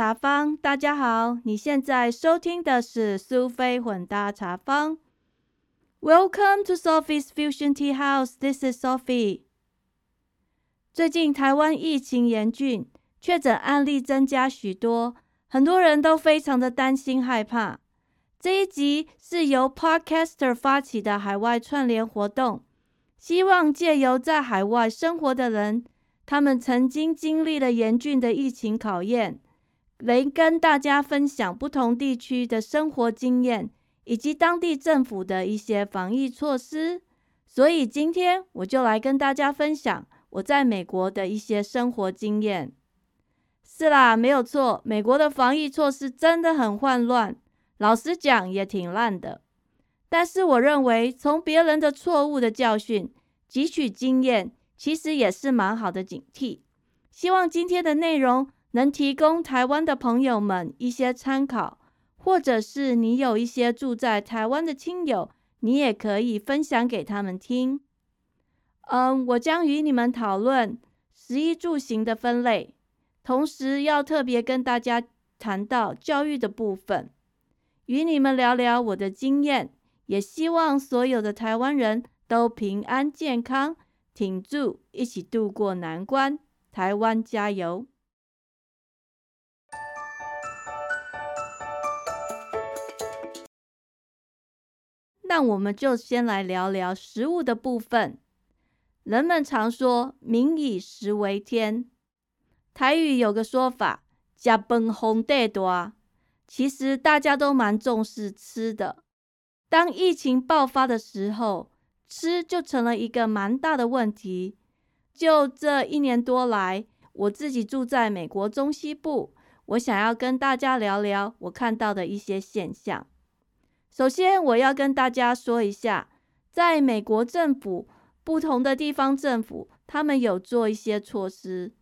茶坊，大家好，你现在收听的是苏菲混搭茶坊。Welcome to Sophie's Fusion Tea House. This is Sophie. 最近台湾疫情严峻，确诊案例增加许多，很多人都非常的担心害怕。这一集是由 Podcaster 发起的海外串联活动，希望借由在海外生活的人，他们曾经经历了严峻的疫情考验，来跟大家分享不同地区的生活经验，以及当地政府的一些防疫措施。所以今天我就来跟大家分享我在美国的一些生活经验。是啦，没有错，美国的防疫措施真的很混乱。老实讲，也挺烂的。但是，我认为从别人的错误的教训汲取经验，其实也是蛮好的警惕。希望今天的内容能提供台湾的朋友们一些参考，或者是你有一些住在台湾的亲友，你也可以分享给他们听。嗯，我将与你们讨论食衣住行的分类，同时要特别跟大家谈到教育的部分。与你们聊聊我的经验，也希望所有的台湾人都平安健康，挺住，一起度过难关。台湾加油！那我们就先来聊聊食物的部分。人们常说“民以食为天”，台语有个说法“食饭红地大”。其实大家都蛮重视吃的。当疫情爆发的时候，吃就成了一个蛮大的问题。就这一年多来，我自己住在美国中西部，我想要跟大家聊聊我看到的一些现象。首先，我要跟大家说一下，在美国政府不同的地方政府，他们有做一些措施，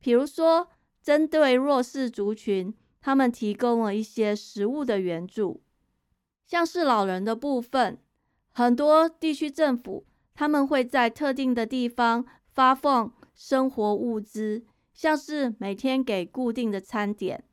比如说针对弱势族群。他们提供了一些食物的援助，像是老人的部分，很多地区政府他们会在特定的地方发放生活物资，像是每天给固定的餐点。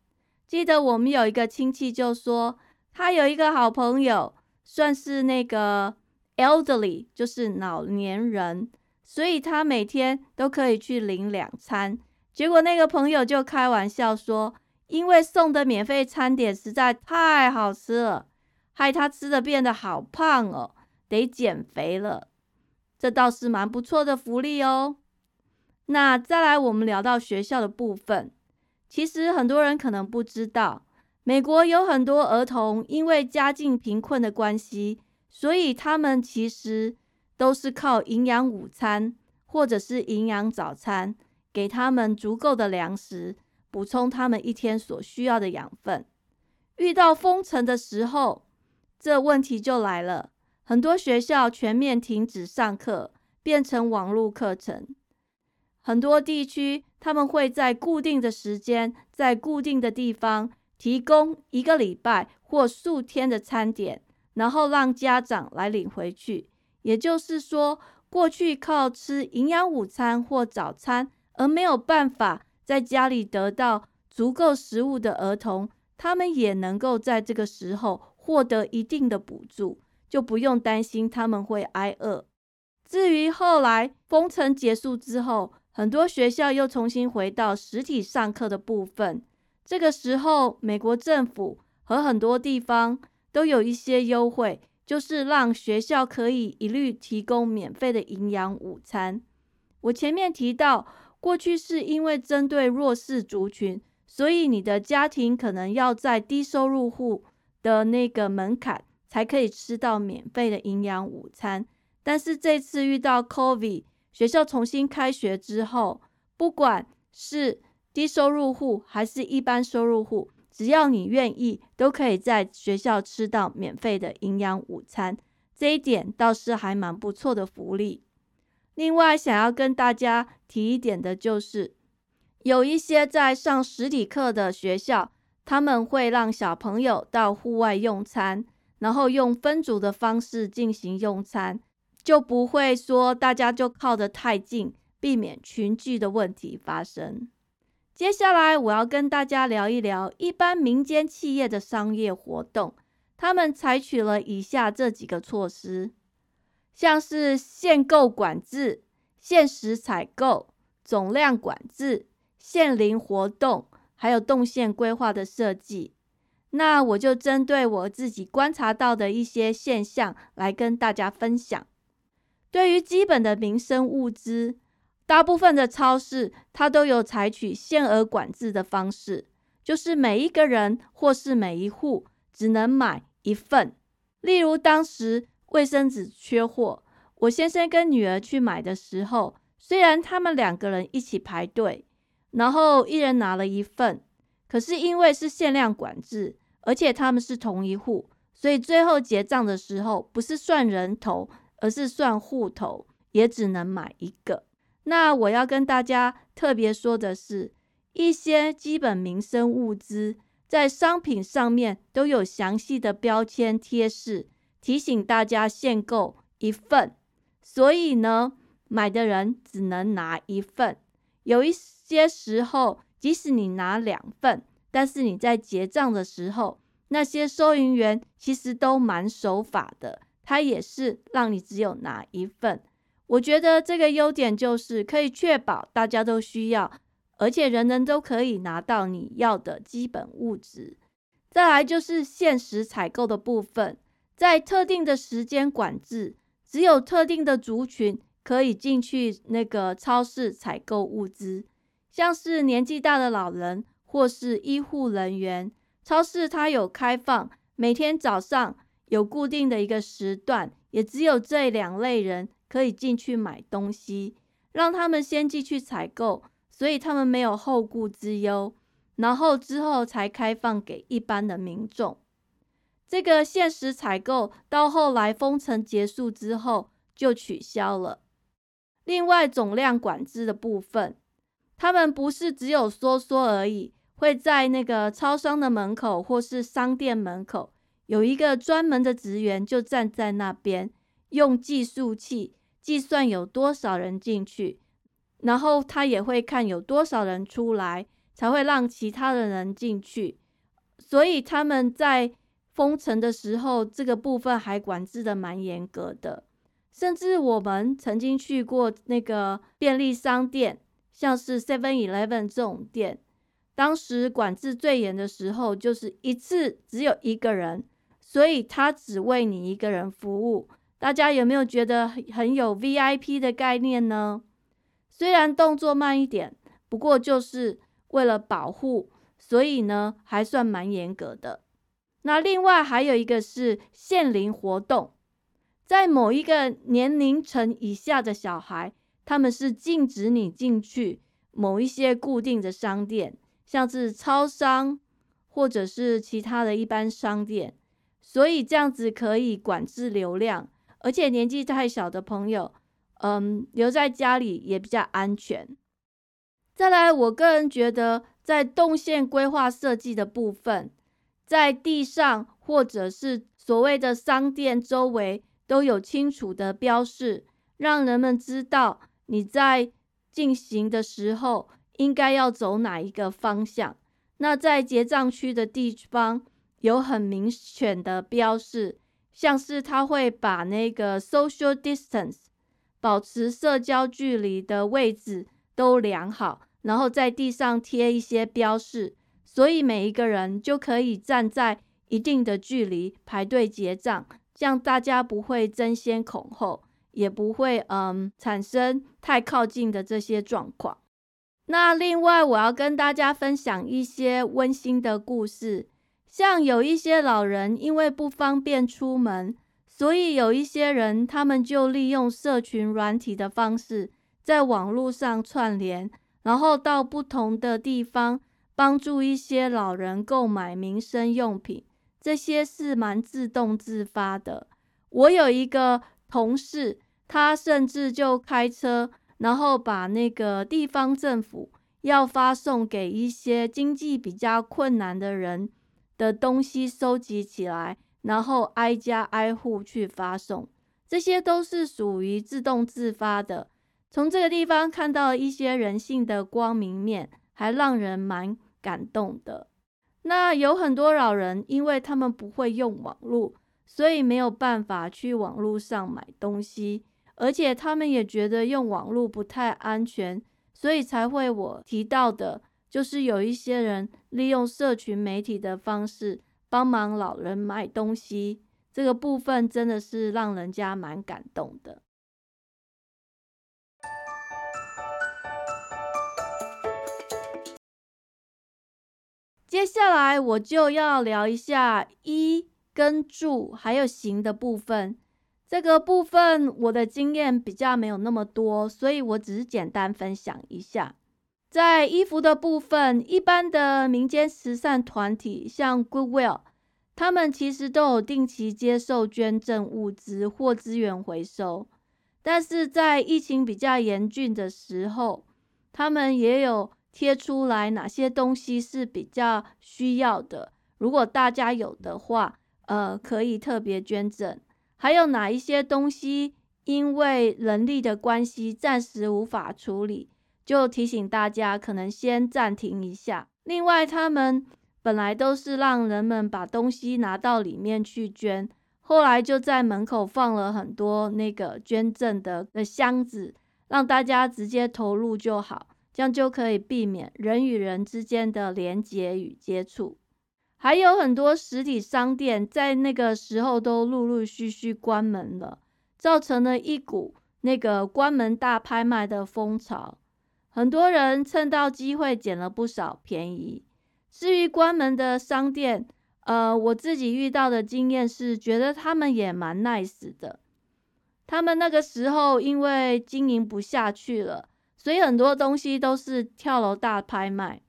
记得我们有一个亲戚就说，他有一个好朋友，算是那个 elderly，就是老年人，所以他每天都可以去领两餐。结果那个朋友就开玩笑说。因为送的免费餐点实在太好吃了，害他吃的变得好胖哦，得减肥了。这倒是蛮不错的福利哦。那再来，我们聊到学校的部分，其实很多人可能不知道，美国有很多儿童因为家境贫困的关系，所以他们其实都是靠营养午餐或者是营养早餐，给他们足够的粮食。补充他们一天所需要的养分。遇到封城的时候，这问题就来了。很多学校全面停止上课，变成网络课程。很多地区他们会在固定的时间，在固定的地方提供一个礼拜或数天的餐点，然后让家长来领回去。也就是说，过去靠吃营养午餐或早餐而没有办法。在家里得到足够食物的儿童，他们也能够在这个时候获得一定的补助，就不用担心他们会挨饿。至于后来封城结束之后，很多学校又重新回到实体上课的部分，这个时候美国政府和很多地方都有一些优惠，就是让学校可以一律提供免费的营养午餐。我前面提到。过去是因为针对弱势族群，所以你的家庭可能要在低收入户的那个门槛才可以吃到免费的营养午餐。但是这次遇到 COVID，学校重新开学之后，不管是低收入户还是一般收入户，只要你愿意，都可以在学校吃到免费的营养午餐。这一点倒是还蛮不错的福利。另外，想要跟大家提一点的就是，有一些在上实体课的学校，他们会让小朋友到户外用餐，然后用分组的方式进行用餐，就不会说大家就靠得太近，避免群聚的问题发生。接下来我要跟大家聊一聊一般民间企业的商业活动，他们采取了以下这几个措施，像是限购管制、限时采购、总量管制、限龄活动，还有动线规划的设计。那我就针对我自己观察到的一些现象来跟大家分享。对于基本的民生物资。大部分的超市，它都有采取限额管制的方式，就是每一个人或是每一户只能买一份。例如，当时卫生纸缺货，我先生跟女儿去买的时候，虽然他们两个人一起排队，然后一人拿了一份，可是因为是限量管制，而且他们是同一户，所以最后结账的时候不是算人头，而是算户头，也只能买一个。那我要跟大家特别说的是，一些基本民生物资在商品上面都有详细的标签贴示，提醒大家限购一份。所以呢，买的人只能拿一份。有一些时候，即使你拿两份，但是你在结账的时候，那些收银员其实都蛮守法的，他也是让你只有拿一份。我觉得这个优点就是可以确保大家都需要，而且人人都可以拿到你要的基本物质。再来就是限时采购的部分，在特定的时间管制，只有特定的族群可以进去那个超市采购物资，像是年纪大的老人或是医护人员。超市它有开放，每天早上有固定的一个时段，也只有这两类人。可以进去买东西，让他们先进去采购，所以他们没有后顾之忧。然后之后才开放给一般的民众。这个限时采购到后来封城结束之后就取消了。另外，总量管制的部分，他们不是只有说说而已，会在那个超商的门口或是商店门口有一个专门的职员，就站在那边用计数器。计算有多少人进去，然后他也会看有多少人出来，才会让其他的人进去。所以他们在封城的时候，这个部分还管制的蛮严格的。甚至我们曾经去过那个便利商店，像是 Seven Eleven 这种店，当时管制最严的时候，就是一次只有一个人，所以他只为你一个人服务。大家有没有觉得很有 VIP 的概念呢？虽然动作慢一点，不过就是为了保护，所以呢还算蛮严格的。那另外还有一个是限龄活动，在某一个年龄层以下的小孩，他们是禁止你进去某一些固定的商店，像是超商或者是其他的一般商店，所以这样子可以管制流量。而且年纪太小的朋友，嗯，留在家里也比较安全。再来，我个人觉得，在动线规划设计的部分，在地上或者是所谓的商店周围都有清楚的标示，让人们知道你在进行的时候应该要走哪一个方向。那在结账区的地方有很明显的标示。像是他会把那个 social distance 保持社交距离的位置都量好，然后在地上贴一些标示，所以每一个人就可以站在一定的距离排队结账，这样大家不会争先恐后，也不会嗯产生太靠近的这些状况。那另外，我要跟大家分享一些温馨的故事。像有一些老人因为不方便出门，所以有一些人他们就利用社群软体的方式，在网络上串联，然后到不同的地方帮助一些老人购买民生用品。这些是蛮自动自发的。我有一个同事，他甚至就开车，然后把那个地方政府要发送给一些经济比较困难的人。的东西收集起来，然后挨家挨户去发送，这些都是属于自动自发的。从这个地方看到一些人性的光明面，还让人蛮感动的。那有很多老人，因为他们不会用网络，所以没有办法去网络上买东西，而且他们也觉得用网络不太安全，所以才会我提到的，就是有一些人利用社群媒体的方式帮忙老人买东西，这个部分真的是让人家蛮感动的。接下来我就要聊一下一跟住还有行的部分。这个部分我的经验比较没有那么多，所以我只是简单分享一下。在衣服的部分，一般的民间慈善团体像 Goodwill，他们其实都有定期接受捐赠物资或资源回收。但是在疫情比较严峻的时候，他们也有。贴出来哪些东西是比较需要的？如果大家有的话，呃，可以特别捐赠。还有哪一些东西因为人力的关系暂时无法处理，就提醒大家可能先暂停一下。另外，他们本来都是让人们把东西拿到里面去捐，后来就在门口放了很多那个捐赠的的箱子，让大家直接投入就好。这样就可以避免人与人之间的连接与接触。还有很多实体商店在那个时候都陆陆续续关门了，造成了一股那个关门大拍卖的风潮。很多人趁到机会捡了不少便宜。至于关门的商店，呃，我自己遇到的经验是，觉得他们也蛮 nice 的。他们那个时候因为经营不下去了。所以很多东西都是跳楼大拍卖，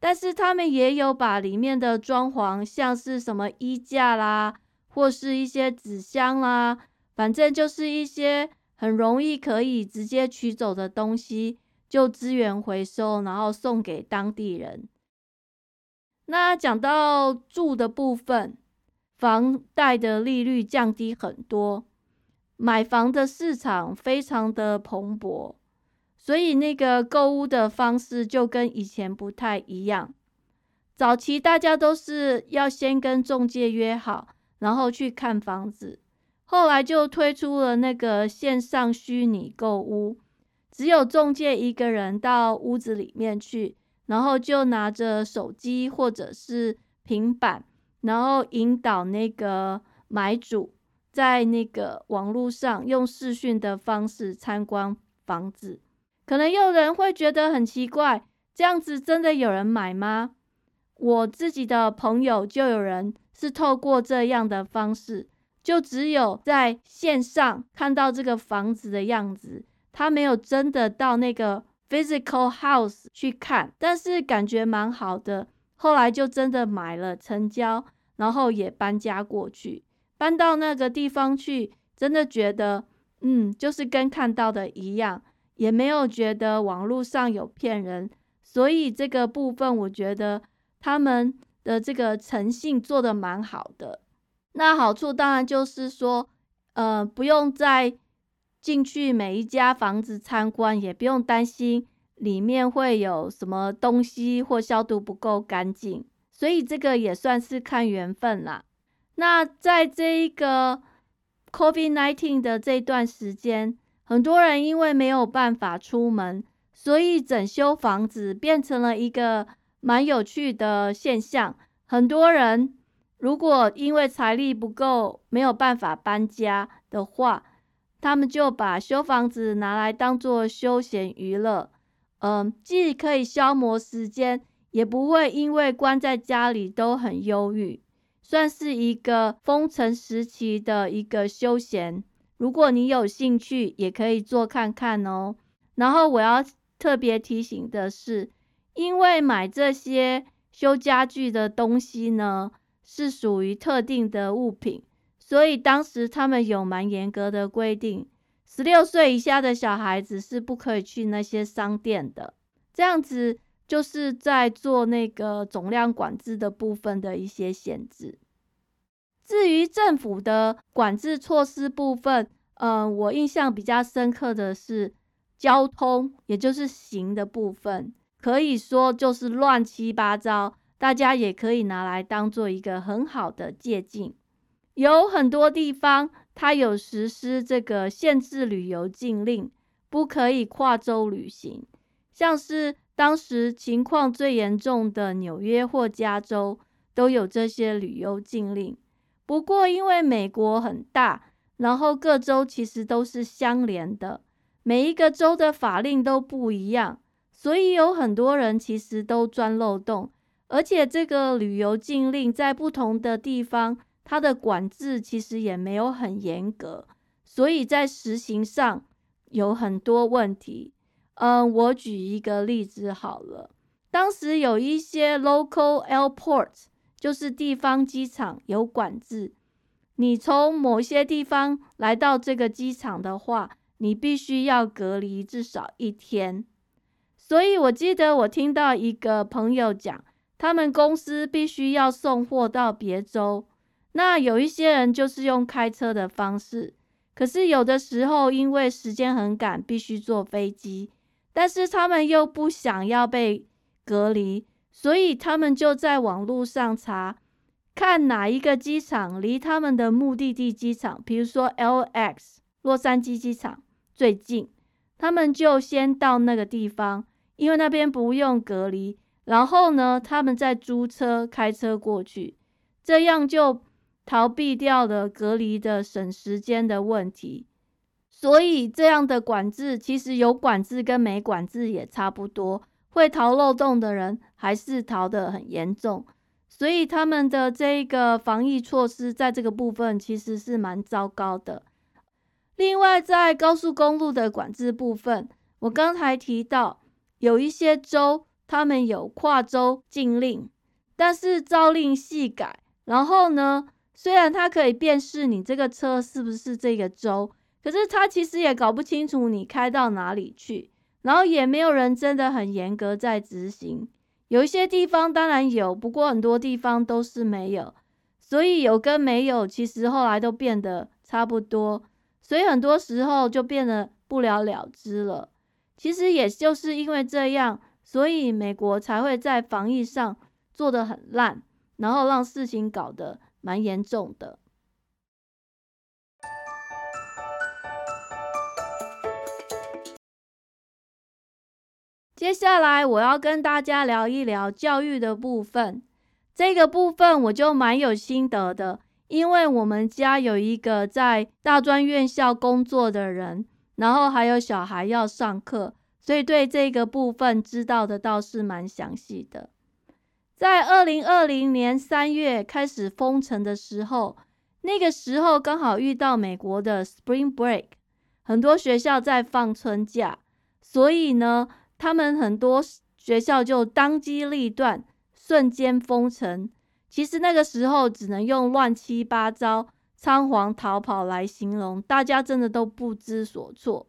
但是他们也有把里面的装潢，像是什么衣架啦，或是一些纸箱啦，反正就是一些很容易可以直接取走的东西，就资源回收，然后送给当地人。那讲到住的部分，房贷的利率降低很多，买房的市场非常的蓬勃。所以那个购物的方式就跟以前不太一样。早期大家都是要先跟中介约好，然后去看房子。后来就推出了那个线上虚拟购物，只有中介一个人到屋子里面去，然后就拿着手机或者是平板，然后引导那个买主在那个网络上用视讯的方式参观房子。可能有人会觉得很奇怪，这样子真的有人买吗？我自己的朋友就有人是透过这样的方式，就只有在线上看到这个房子的样子，他没有真的到那个 physical house 去看，但是感觉蛮好的。后来就真的买了成交，然后也搬家过去，搬到那个地方去，真的觉得，嗯，就是跟看到的一样。也没有觉得网络上有骗人，所以这个部分我觉得他们的这个诚信做的蛮好的。那好处当然就是说，呃，不用再进去每一家房子参观，也不用担心里面会有什么东西或消毒不够干净，所以这个也算是看缘分啦。那在这一个 COVID-19 的这段时间。很多人因为没有办法出门，所以整修房子变成了一个蛮有趣的现象。很多人如果因为财力不够，没有办法搬家的话，他们就把修房子拿来当做休闲娱乐。嗯，既可以消磨时间，也不会因为关在家里都很忧郁，算是一个封城时期的一个休闲。如果你有兴趣，也可以做看看哦。然后我要特别提醒的是，因为买这些修家具的东西呢，是属于特定的物品，所以当时他们有蛮严格的规定，十六岁以下的小孩子是不可以去那些商店的。这样子就是在做那个总量管制的部分的一些限制。至于政府的管制措施部分，嗯，我印象比较深刻的是交通，也就是行的部分。可以说就是乱七八糟，大家也可以拿来当做一个很好的借鉴。有很多地方，它有实施这个限制旅游禁令，不可以跨州旅行。像是当时情况最严重的纽约或加州，都有这些旅游禁令。不过，因为美国很大，然后各州其实都是相连的，每一个州的法令都不一样，所以有很多人其实都钻漏洞。而且，这个旅游禁令在不同的地方。它的管制其实也没有很严格，所以在实行上有很多问题。嗯，我举一个例子好了，当时有一些 local airport，就是地方机场有管制，你从某些地方来到这个机场的话，你必须要隔离至少一天。所以我记得我听到一个朋友讲，他们公司必须要送货到别州。那有一些人就是用开车的方式，可是有的时候因为时间很赶，必须坐飞机，但是他们又不想要被隔离，所以他们就在网络上查，看哪一个机场离他们的目的地机场，比如说 LX 洛杉矶机场最近，他们就先到那个地方，因为那边不用隔离，然后呢，他们再租车开车过去，这样就。逃避掉了隔离的省时间的问题，所以这样的管制其实有管制跟没管制也差不多。会逃漏洞的人还是逃得很严重，所以他们的这个防疫措施在这个部分其实是蛮糟糕的。另外，在高速公路的管制部分，我刚才提到有一些州他们有跨州禁令，但是朝令夕改，然后呢？虽然它可以辨识你这个车是不是这个州，可是它其实也搞不清楚你开到哪里去，然后也没有人真的很严格在执行。有一些地方当然有，不过很多地方都是没有，所以有跟没有其实后来都变得差不多，所以很多时候就变得不了了之了。其实也就是因为这样，所以美国才会在防疫上做得很烂，然后让事情搞得。蛮严重的。接下来我要跟大家聊一聊教育的部分。这个部分我就蛮有心得的，因为我们家有一个在大专院校工作的人，然后还有小孩要上课，所以对这个部分知道的倒是蛮详细的。在二零二零年三月开始封城的时候，那个时候刚好遇到美国的 Spring Break，很多学校在放春假，所以呢，他们很多学校就当机立断，瞬间封城。其实那个时候只能用乱七八糟、仓皇逃跑来形容，大家真的都不知所措。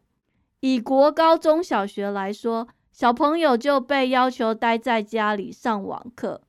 以国高中小学来说。小朋友就被要求待在家里上网课，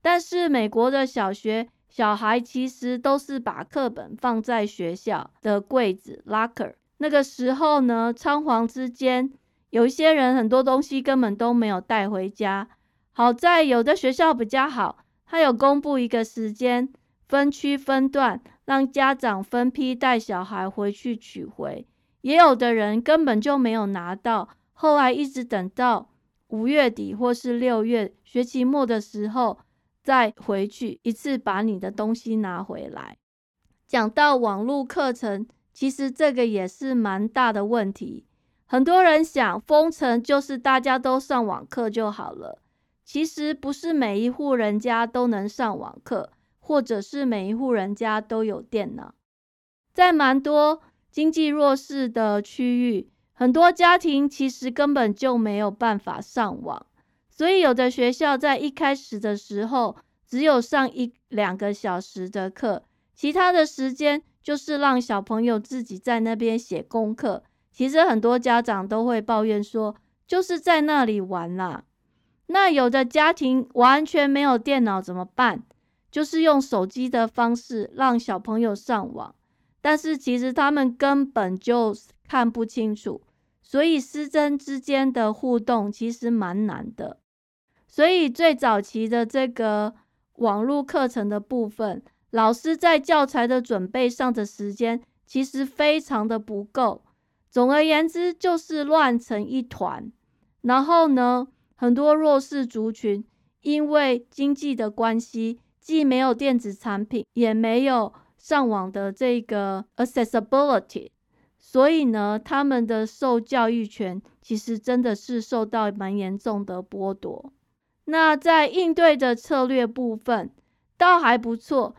但是美国的小学小孩其实都是把课本放在学校的柜子 （locker）。那个时候呢，仓皇之间，有一些人很多东西根本都没有带回家。好在有的学校比较好，他有公布一个时间，分区分段，让家长分批带小孩回去取回。也有的人根本就没有拿到。后来一直等到五月底或是六月学期末的时候，再回去一次把你的东西拿回来。讲到网络课程，其实这个也是蛮大的问题。很多人想封城就是大家都上网课就好了，其实不是每一户人家都能上网课，或者是每一户人家都有电脑，在蛮多经济弱势的区域。很多家庭其实根本就没有办法上网，所以有的学校在一开始的时候只有上一两个小时的课，其他的时间就是让小朋友自己在那边写功课。其实很多家长都会抱怨说，就是在那里玩啦。那有的家庭完全没有电脑怎么办？就是用手机的方式让小朋友上网，但是其实他们根本就看不清楚。所以师生之间的互动其实蛮难的。所以最早期的这个网络课程的部分，老师在教材的准备上的时间其实非常的不够。总而言之，就是乱成一团。然后呢，很多弱势族群因为经济的关系，既没有电子产品，也没有上网的这个 accessibility，所以呢，他们的受教育权其实真的是受到蛮严重的剥夺。那在应对的策略部分，倒还不错，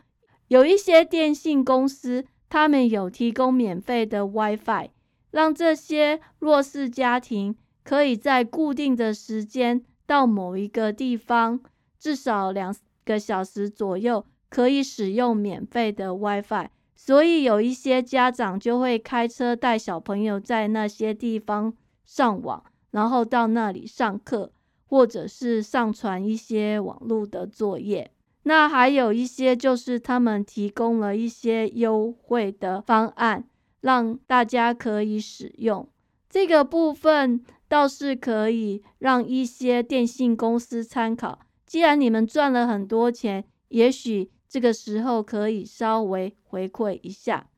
有一些电信公司，他们有提供免费的 WiFi，让这些弱势家庭可以在固定的时间到某一个地方，至少两个小时左右，可以使用免费的 WiFi。所以有一些家长就会开车带小朋友在那些地方上网，然后到那里上课。或者是上传一些网络的作业，那还有一些就是他们提供了一些优惠的方案，让大家可以使用。这个部分倒是可以让一些电信公司参考。既然你们赚了很多钱，也许这个时候可以稍微回馈一下。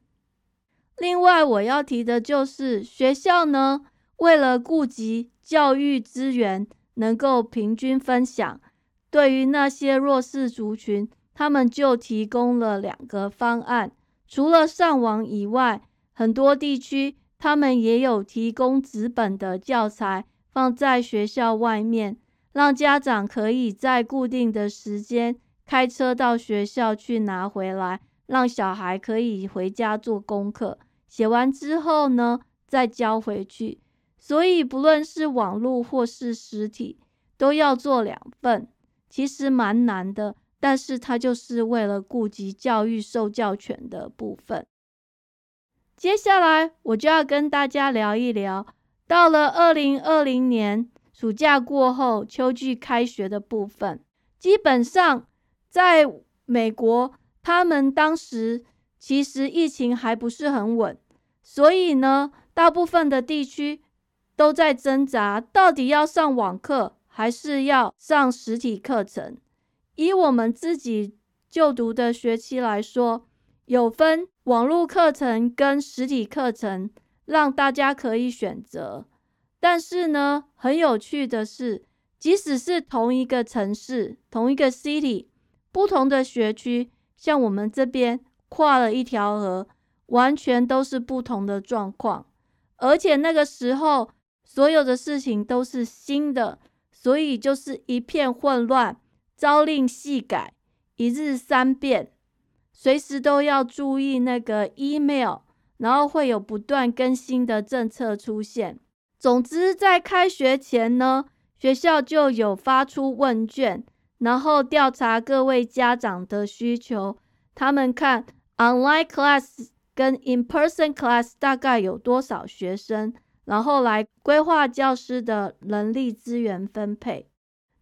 另外，我要提的就是学校呢，为了顾及教育资源。能够平均分享，对于那些弱势族群，他们就提供了两个方案。除了上网以外，很多地区他们也有提供纸本的教材放在学校外面，让家长可以在固定的时间开车到学校去拿回来，让小孩可以回家做功课，写完之后呢，再交回去。所以，不论是网络或是实体，都要做两份，其实蛮难的。但是，它就是为了顾及教育受教权的部分。接下来，我就要跟大家聊一聊，到了二零二零年暑假过后，秋季开学的部分。基本上，在美国，他们当时其实疫情还不是很稳，所以呢，大部分的地区。都在挣扎，到底要上网课还是要上实体课程？以我们自己就读的学期来说，有分网络课程跟实体课程，让大家可以选择。但是呢，很有趣的是，即使是同一个城市、同一个 city，不同的学区，像我们这边跨了一条河，完全都是不同的状况。而且那个时候。所有的事情都是新的，所以就是一片混乱，朝令夕改，一日三变，随时都要注意那个 email，然后会有不断更新的政策出现。总之，在开学前呢，学校就有发出问卷，然后调查各位家长的需求，他们看 online class 跟 in person class 大概有多少学生。然后来规划教师的人力资源分配，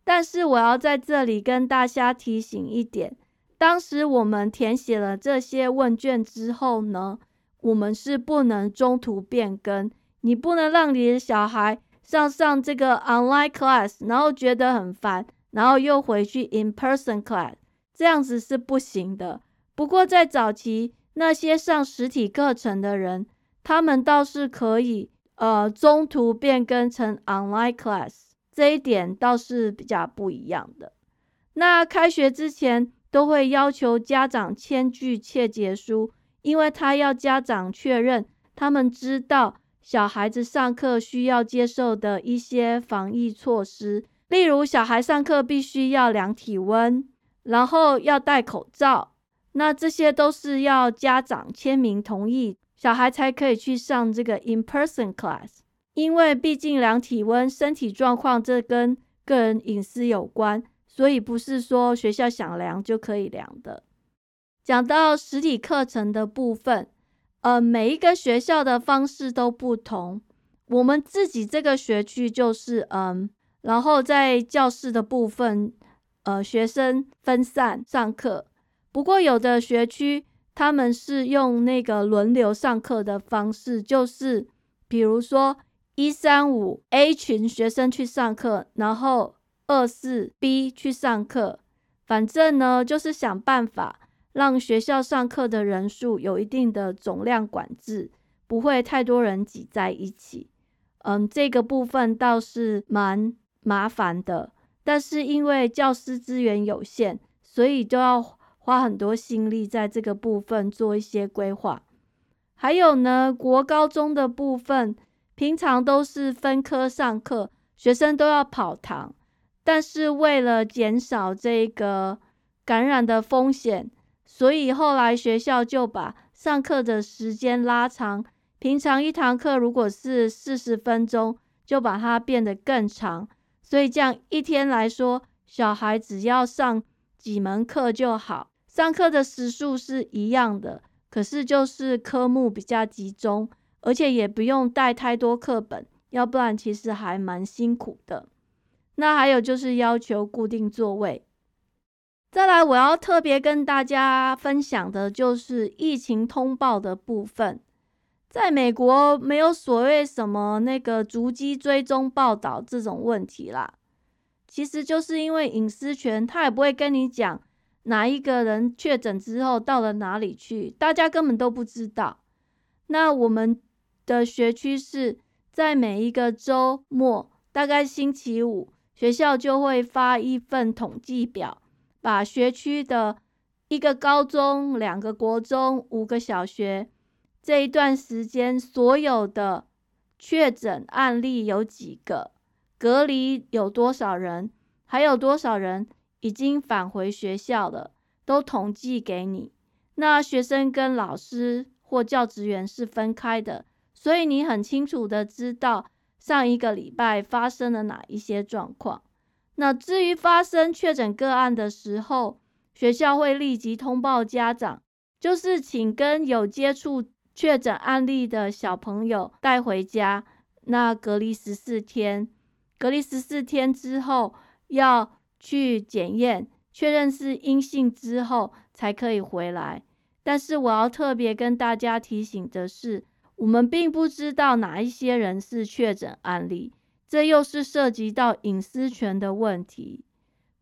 但是我要在这里跟大家提醒一点：当时我们填写了这些问卷之后呢，我们是不能中途变更。你不能让你的小孩上上这个 online class，然后觉得很烦，然后又回去 in person class，这样子是不行的。不过在早期那些上实体课程的人，他们倒是可以。呃，中途变更成 online class 这一点倒是比较不一样的。那开学之前都会要求家长签具切结书，因为他要家长确认他们知道小孩子上课需要接受的一些防疫措施，例如小孩上课必须要量体温，然后要戴口罩，那这些都是要家长签名同意。小孩才可以去上这个 in person class，因为毕竟量体温、身体状况这跟个人隐私有关，所以不是说学校想量就可以量的。讲到实体课程的部分，呃，每一个学校的方式都不同。我们自己这个学区就是，嗯，然后在教室的部分，呃，学生分散上课。不过有的学区。他们是用那个轮流上课的方式，就是比如说一三五 A 群学生去上课，然后二四 B 去上课，反正呢就是想办法让学校上课的人数有一定的总量管制，不会太多人挤在一起。嗯，这个部分倒是蛮麻烦的，但是因为教师资源有限，所以都要花很多心力在这个部分做一些规划。还有呢，国高中的部分，平常都是分科上课，学生都要跑堂。但是为了减少这个感染的风险，所以后来学校就把上课的时间拉长。平常一堂课如果是四十分钟，就把它变得更长。所以这样一天来说，小孩只要上几门课就好，上课的时数是一样的，可是就是科目比较集中，而且也不用带太多课本，要不然其实还蛮辛苦的。那还有就是要求固定座位。再来，我要特别跟大家分享的就是疫情通报的部分。在美国，没有所谓什么那个逐机追踪报道这种问题啦。其实就是因为隐私权，他也不会跟你讲哪一个人确诊之后到了哪里去，大家根本都不知道。那我们的学区是在每一个周末，大概星期五。学校就会发一份统计表，把学区的一个高中、两个国中、五个小学这一段时间所有的确诊案例有几个，隔离有多少人，还有多少人已经返回学校了，都统计给你。那学生跟老师或教职员是分开的，所以你很清楚的知道。上一个礼拜发生了哪一些状况？那至于发生确诊个案的时候，学校会立即通报家长，就是请跟有接触确诊案例的小朋友带回家，那隔离十四天。隔离十四天之后要去检验，确认是阴性之后才可以回来。但是我要特别跟大家提醒的是。我们并不知道哪一些人是确诊案例，这又是涉及到隐私权的问题。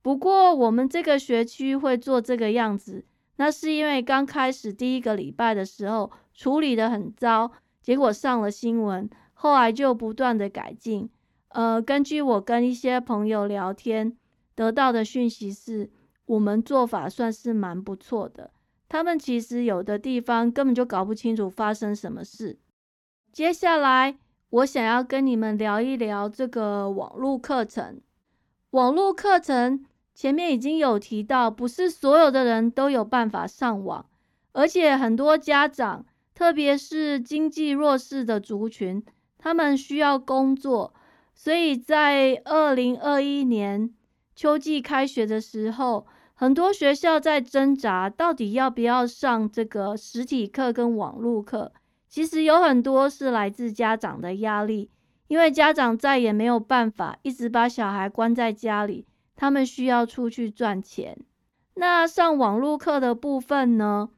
不过，我们这个学区会做这个样子，那是因为刚开始第一个礼拜的时候处理的很糟，结果上了新闻，后来就不断的改进。呃，根据我跟一些朋友聊天得到的讯息是，我们做法算是蛮不错的。他们其实有的地方根本就搞不清楚发生什么事。接下来，我想要跟你们聊一聊这个网络课程。网络课程前面已经有提到，不是所有的人都有办法上网，而且很多家长，特别是经济弱势的族群，他们需要工作，所以在二零二一年秋季开学的时候，很多学校在挣扎，到底要不要上这个实体课跟网络课。其实有很多是来自家长的压力，因为家长再也没有办法一直把小孩关在家里，他们需要出去赚钱。那上网络课的部分呢？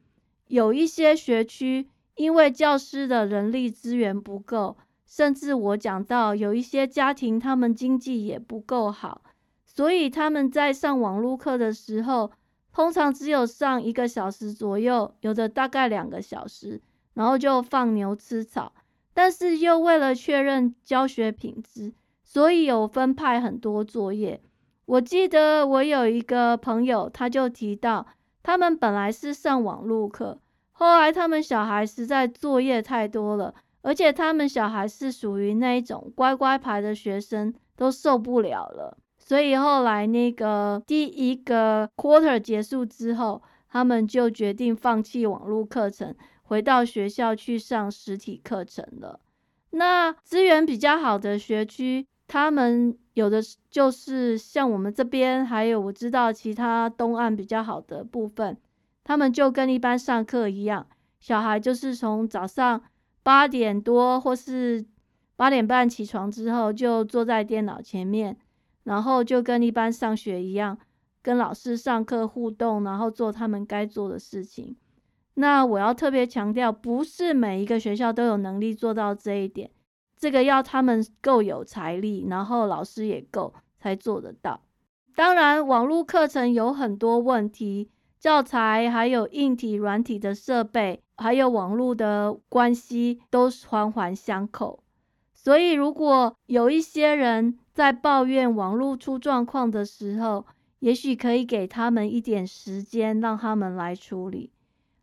有一些学区因为教师的人力资源不够，甚至我讲到有一些家庭他们经济也不够好，所以他们在上网络课的时候，通常只有上一个小时左右，有的大概两个小时。然后就放牛吃草，但是又为了确认教学品质，所以有分派很多作业。我记得我有一个朋友，他就提到，他们本来是上网络课，后来他们小孩实在作业太多了，而且他们小孩是属于那一种乖乖牌的学生，都受不了了，所以后来那个第一个 quarter 结束之后，他们就决定放弃网络课程。回到学校去上实体课程了。那资源比较好的学区，他们有的就是像我们这边，还有我知道其他东岸比较好的部分，他们就跟一般上课一样，小孩就是从早上八点多或是八点半起床之后，就坐在电脑前面，然后就跟一般上学一样，跟老师上课互动，然后做他们该做的事情。那我要特别强调，不是每一个学校都有能力做到这一点，这个要他们够有财力，然后老师也够才做得到。当然，网络课程有很多问题，教材还有硬体、软体的设备，还有网络的关系，都环环相扣。所以，如果有一些人在抱怨网络出状况的时候，也许可以给他们一点时间，让他们来处理。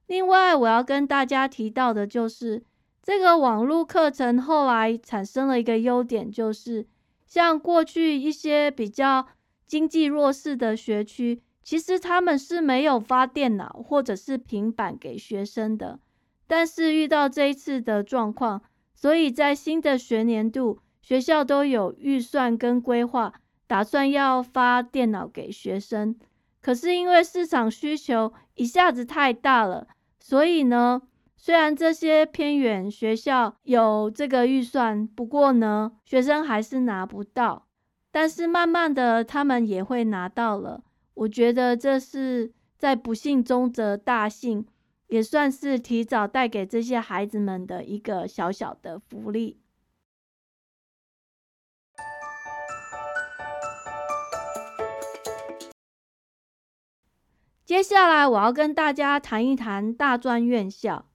另外，我要跟大家提到的就是，这个网络课程后来产生了一个优点，就是像过去一些比较经济弱势的学区，其实他们是没有发电脑或者是平板给学生的。但是遇到这一次的状况，所以在新的学年度，学校都有预算跟规划。打算要发电脑给学生，可是因为市场需求一下子太大了，所以呢，虽然这些偏远学校有这个预算，不过呢，学生还是拿不到。但是慢慢的，他们也会拿到了。我觉得这是在不幸中的大幸，也算是提早带给这些孩子们的一个小小的福利。接下来我要跟大家谈一谈大专院校。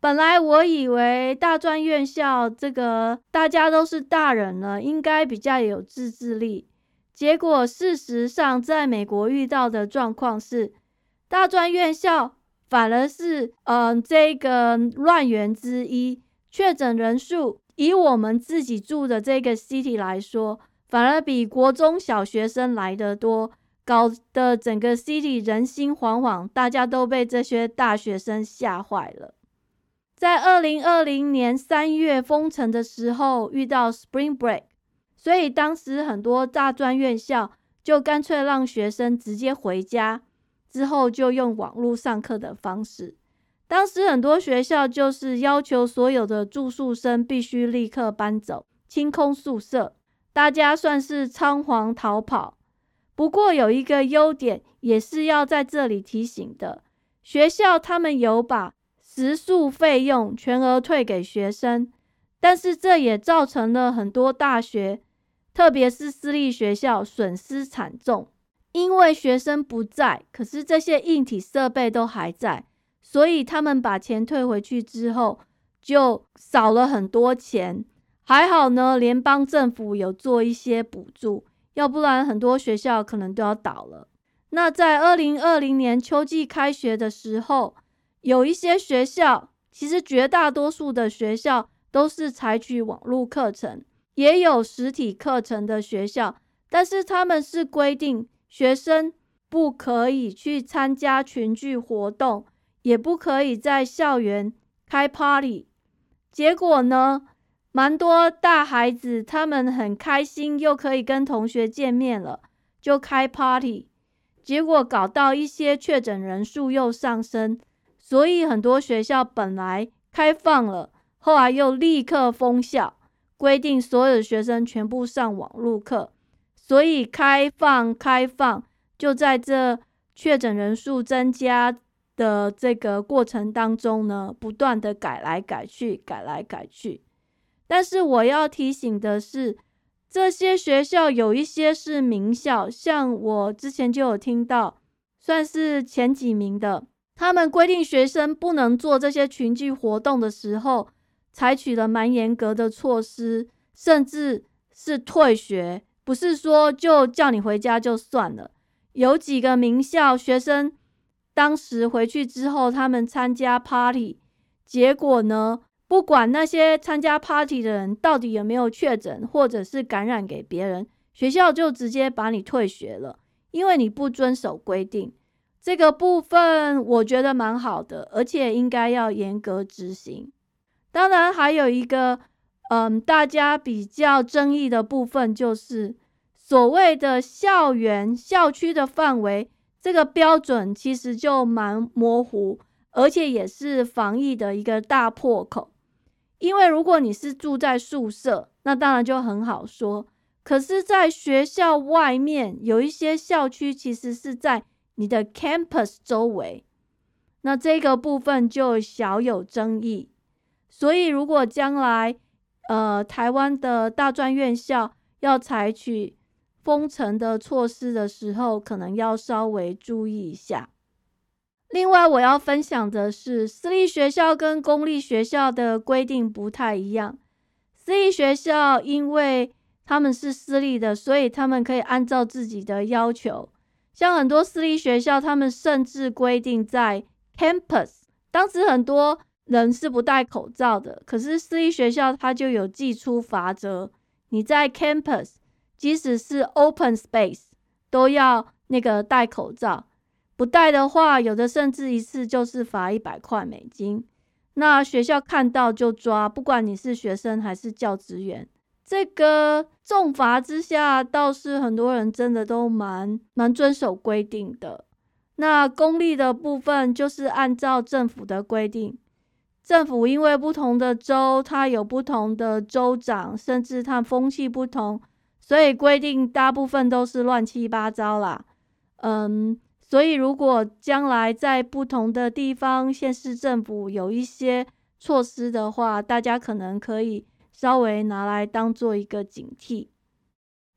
本来我以为大专院校这个大家都是大人了，应该比较有自制力。结果事实上，在美国遇到的状况是，大专院校反而是嗯这个乱源之一。确诊人数以我们自己住的这个 city 来说，反而比国中小学生来的多。搞得整个 city 人心惶惶，大家都被这些大学生吓坏了。在二零二零年三月封城的时候，遇到 Spring Break，所以当时很多大专院校就干脆让学生直接回家，之后就用网络上课的方式。当时很多学校就是要求所有的住宿生必须立刻搬走，清空宿舍，大家算是仓皇逃跑。不过有一个优点，也是要在这里提醒的：学校他们有把食宿费用全额退给学生，但是这也造成了很多大学，特别是私立学校损失惨重。因为学生不在，可是这些硬体设备都还在，所以他们把钱退回去之后，就少了很多钱。还好呢，联邦政府有做一些补助。要不然，很多学校可能都要倒了。那在二零二零年秋季开学的时候，有一些学校，其实绝大多数的学校都是采取网络课程，也有实体课程的学校，但是他们是规定学生不可以去参加群聚活动，也不可以在校园开 party。结果呢？蛮多大孩子，他们很开心，又可以跟同学见面了，就开 party。结果搞到一些确诊人数又上升，所以很多学校本来开放了，后来又立刻封校，规定所有学生全部上网络课。所以开放开放，就在这确诊人数增加的这个过程当中呢，不断的改来改去，改来改去。但是我要提醒的是，这些学校有一些是名校，像我之前就有听到，算是前几名的。他们规定学生不能做这些群聚活动的时候，采取了蛮严格的措施，甚至是退学，不是说就叫你回家就算了。有几个名校学生当时回去之后，他们参加 party，结果呢？不管那些参加 party 的人到底有没有确诊，或者是感染给别人，学校就直接把你退学了，因为你不遵守规定。这个部分我觉得蛮好的，而且应该要严格执行。当然，还有一个，嗯，大家比较争议的部分就是所谓的校园校区的范围，这个标准其实就蛮模糊，而且也是防疫的一个大破口。因为如果你是住在宿舍，那当然就很好说。可是，在学校外面有一些校区，其实是在你的 campus 周围，那这个部分就小有争议。所以，如果将来呃台湾的大专院校要采取封城的措施的时候，可能要稍微注意一下。另外，我要分享的是，私立学校跟公立学校的规定不太一样。私立学校因为他们是私立的，所以他们可以按照自己的要求。像很多私立学校，他们甚至规定在 campus，当时很多人是不戴口罩的，可是私立学校它就有寄出罚则，你在 campus，即使是 open space，都要那个戴口罩。不戴的话，有的甚至一次就是罚一百块美金。那学校看到就抓，不管你是学生还是教职员。这个重罚之下，倒是很多人真的都蛮蛮遵守规定的。那公立的部分就是按照政府的规定，政府因为不同的州，它有不同的州长，甚至它风气不同，所以规定大部分都是乱七八糟啦。嗯。所以，如果将来在不同的地方，县市政府有一些措施的话，大家可能可以稍微拿来当做一个警惕。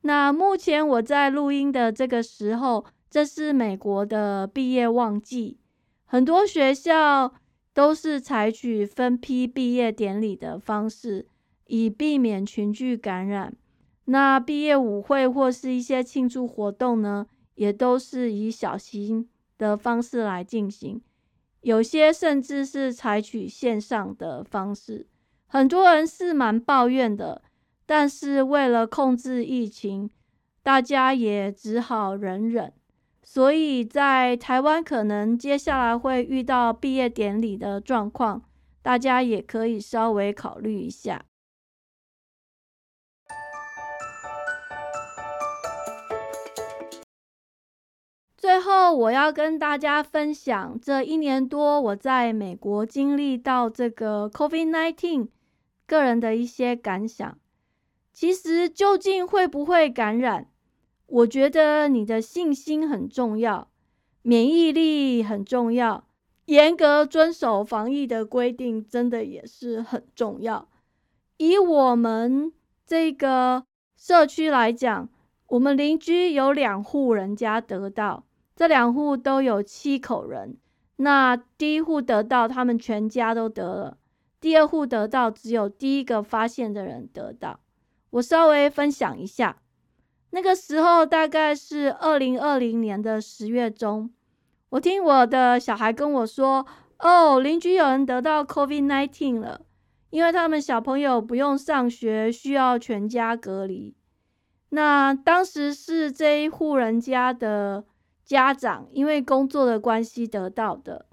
那目前我在录音的这个时候，这是美国的毕业旺季，很多学校都是采取分批毕业典礼的方式，以避免群聚感染。那毕业舞会或是一些庆祝活动呢？也都是以小型的方式来进行，有些甚至是采取线上的方式。很多人是蛮抱怨的，但是为了控制疫情，大家也只好忍忍。所以在台湾，可能接下来会遇到毕业典礼的状况，大家也可以稍微考虑一下。最后，我要跟大家分享这一年多我在美国经历到这个 COVID-19 个人的一些感想。其实，究竟会不会感染，我觉得你的信心很重要，免疫力很重要，严格遵守防疫的规定真的也是很重要。以我们这个社区来讲，我们邻居有两户人家得到。这两户都有七口人，那第一户得到，他们全家都得了；第二户得到，只有第一个发现的人得到。我稍微分享一下，那个时候大概是二零二零年的十月中，我听我的小孩跟我说：“哦，邻居有人得到 COVID nineteen 了，因为他们小朋友不用上学，需要全家隔离。”那当时是这一户人家的。家长因为工作的关系得到的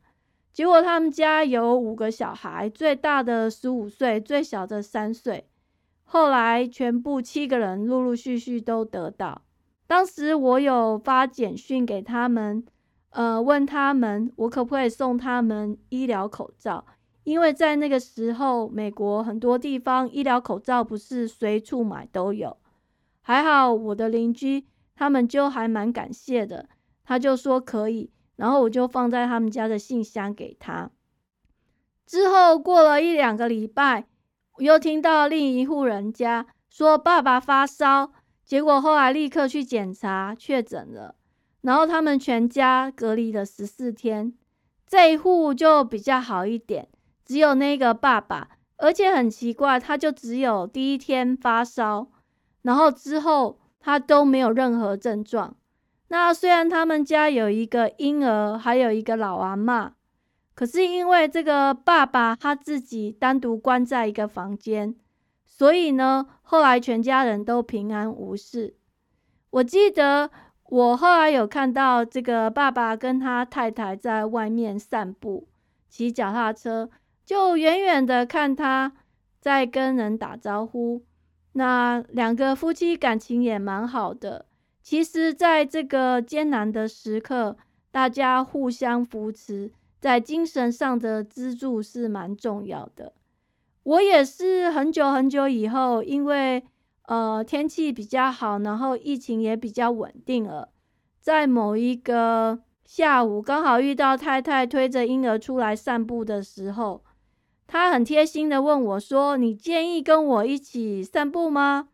结果，他们家有五个小孩，最大的十五岁，最小的三岁。后来全部七个人陆陆续续都得到。当时我有发简讯给他们，呃，问他们我可不可以送他们医疗口罩，因为在那个时候，美国很多地方医疗口罩不是随处买都有。还好我的邻居他们就还蛮感谢的。他就说可以，然后我就放在他们家的信箱给他。之后过了一两个礼拜，又听到另一户人家说爸爸发烧，结果后来立刻去检查确诊了，然后他们全家隔离了十四天。这一户就比较好一点，只有那个爸爸，而且很奇怪，他就只有第一天发烧，然后之后他都没有任何症状。那虽然他们家有一个婴儿，还有一个老阿妈，可是因为这个爸爸他自己单独关在一个房间，所以呢，后来全家人都平安无事。我记得我后来有看到这个爸爸跟他太太在外面散步，骑脚踏车，就远远的看他在跟人打招呼。那两个夫妻感情也蛮好的。其实，在这个艰难的时刻，大家互相扶持，在精神上的资助是蛮重要的。我也是很久很久以后，因为呃天气比较好，然后疫情也比较稳定了，在某一个下午，刚好遇到太太推着婴儿出来散步的时候，她很贴心的问我说：“你建议跟我一起散步吗？”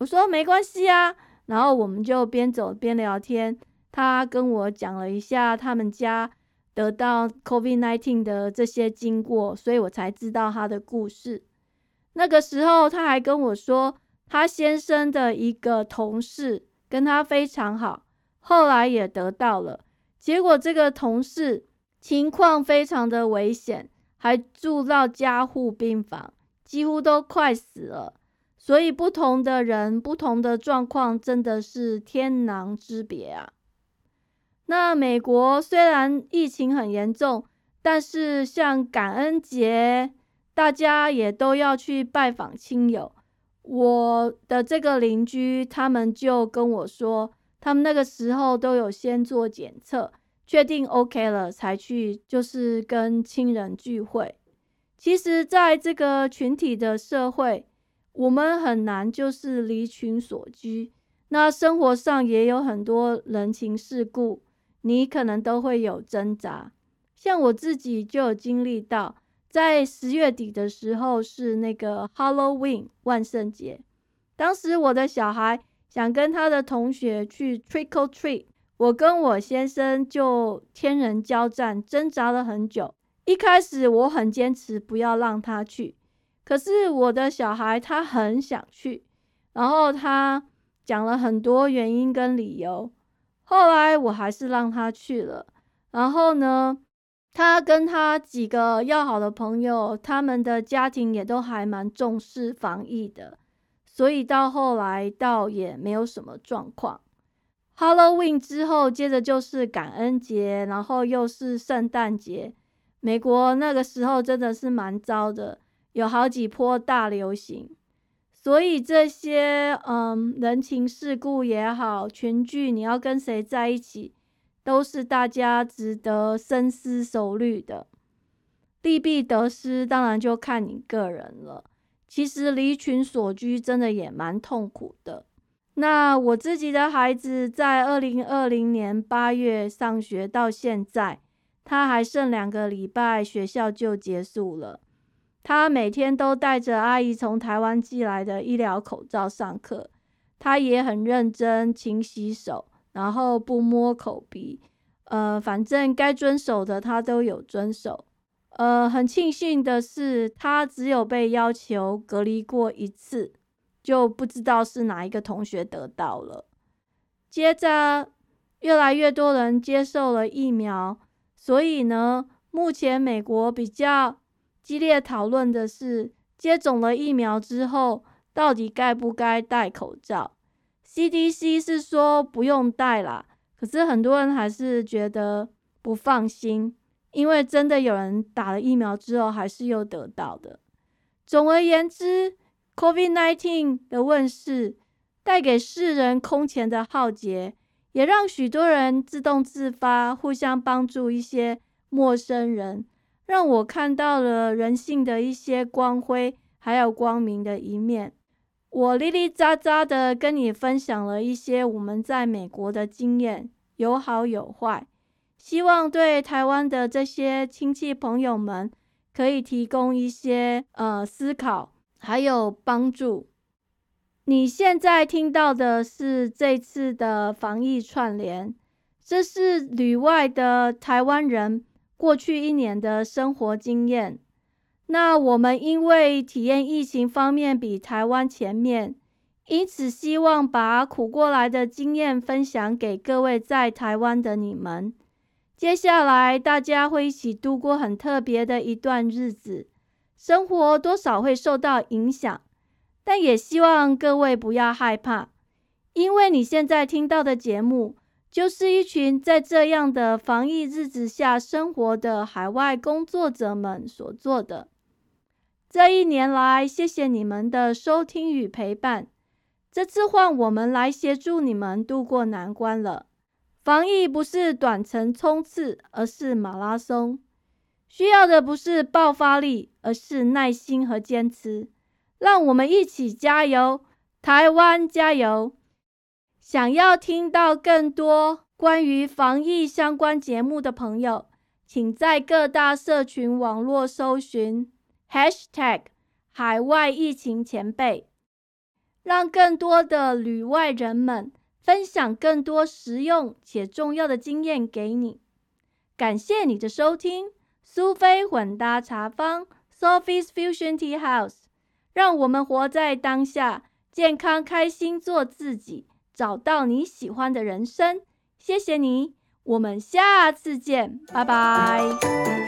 我说：“没关系啊。”然后我们就边走边聊天。他跟我讲了一下他们家得到 COVID-19 的这些经过，所以我才知道他的故事。那个时候他还跟我说，他先生的一个同事跟他非常好，后来也得到了，结果这个同事情况非常的危险，还住到加护病房，几乎都快死了。所以不同的人，不同的状况，真的是天壤之别啊。那美国虽然疫情很严重，但是像感恩节，大家也都要去拜访亲友。我的这个邻居，他们就跟我说，他们那个时候都有先做检测，确定 OK 了才去，就是跟亲人聚会。其实，在这个群体的社会，我们很难就是离群所居。那生活上也有很多人情世故。你可能都会有挣扎，像我自己就有经历到，在十月底的时候是那个 Halloween 万圣节，当时我的小孩想跟他的同学去 Trick or Treat，我跟我先生就天人交战，挣扎了很久。一开始我很坚持不要让他去，可是我的小孩他很想去，然后他讲了很多原因跟理由。后来我还是让他去了，然后呢，他跟他几个要好的朋友，他们的家庭也都还蛮重视防疫的，所以到后来倒也没有什么状况。Halloween 之后，接着就是感恩节，然后又是圣诞节。美国那个时候真的是蛮糟的，有好几波大流行。所以这些嗯人情世故也好，群聚你要跟谁在一起，都是大家值得深思熟虑的。利弊得失当然就看你个人了。其实离群所居真的也蛮痛苦的。那我自己的孩子在二零二零年八月上学到现在，他还剩两个礼拜，学校就结束了。他每天都带着阿姨从台湾寄来的医疗口罩上课，他也很认真，勤洗手，然后不摸口鼻，呃，反正该遵守的他都有遵守。呃，很庆幸的是，他只有被要求隔离过一次，就不知道是哪一个同学得到了。接着，越来越多人接受了疫苗，所以呢，目前美国比较。激烈讨论的是，接种了疫苗之后，到底该不该戴口罩？CDC 是说不用戴啦，可是很多人还是觉得不放心，因为真的有人打了疫苗之后还是又得到的。总而言之，COVID-19 的问世带给世人空前的浩劫，也让许多人自动自发，互相帮助一些陌生人。让我看到了人性的一些光辉，还有光明的一面。我哩哩喳喳的跟你分享了一些我们在美国的经验，有好有坏，希望对台湾的这些亲戚朋友们可以提供一些呃思考，还有帮助。你现在听到的是这次的防疫串联，这是旅外的台湾人。过去一年的生活经验，那我们因为体验疫情方面比台湾前面，因此希望把苦过来的经验分享给各位在台湾的你们。接下来大家会一起度过很特别的一段日子，生活多少会受到影响，但也希望各位不要害怕，因为你现在听到的节目。就是一群在这样的防疫日子下生活的海外工作者们所做的。这一年来，谢谢你们的收听与陪伴。这次换我们来协助你们度过难关了。防疫不是短程冲刺，而是马拉松。需要的不是爆发力，而是耐心和坚持。让我们一起加油，台湾加油！想要听到更多关于防疫相关节目的朋友，请在各大社群网络搜寻 #hashtag 海外疫情前辈。让更多的旅外人们分享更多实用且重要的经验给你。感谢你的收听，苏菲混搭茶坊 （Sophie's Fusion Tea House）。让我们活在当下，健康开心，做自己，找到你喜欢的人生。谢谢你，我们下次见，拜拜。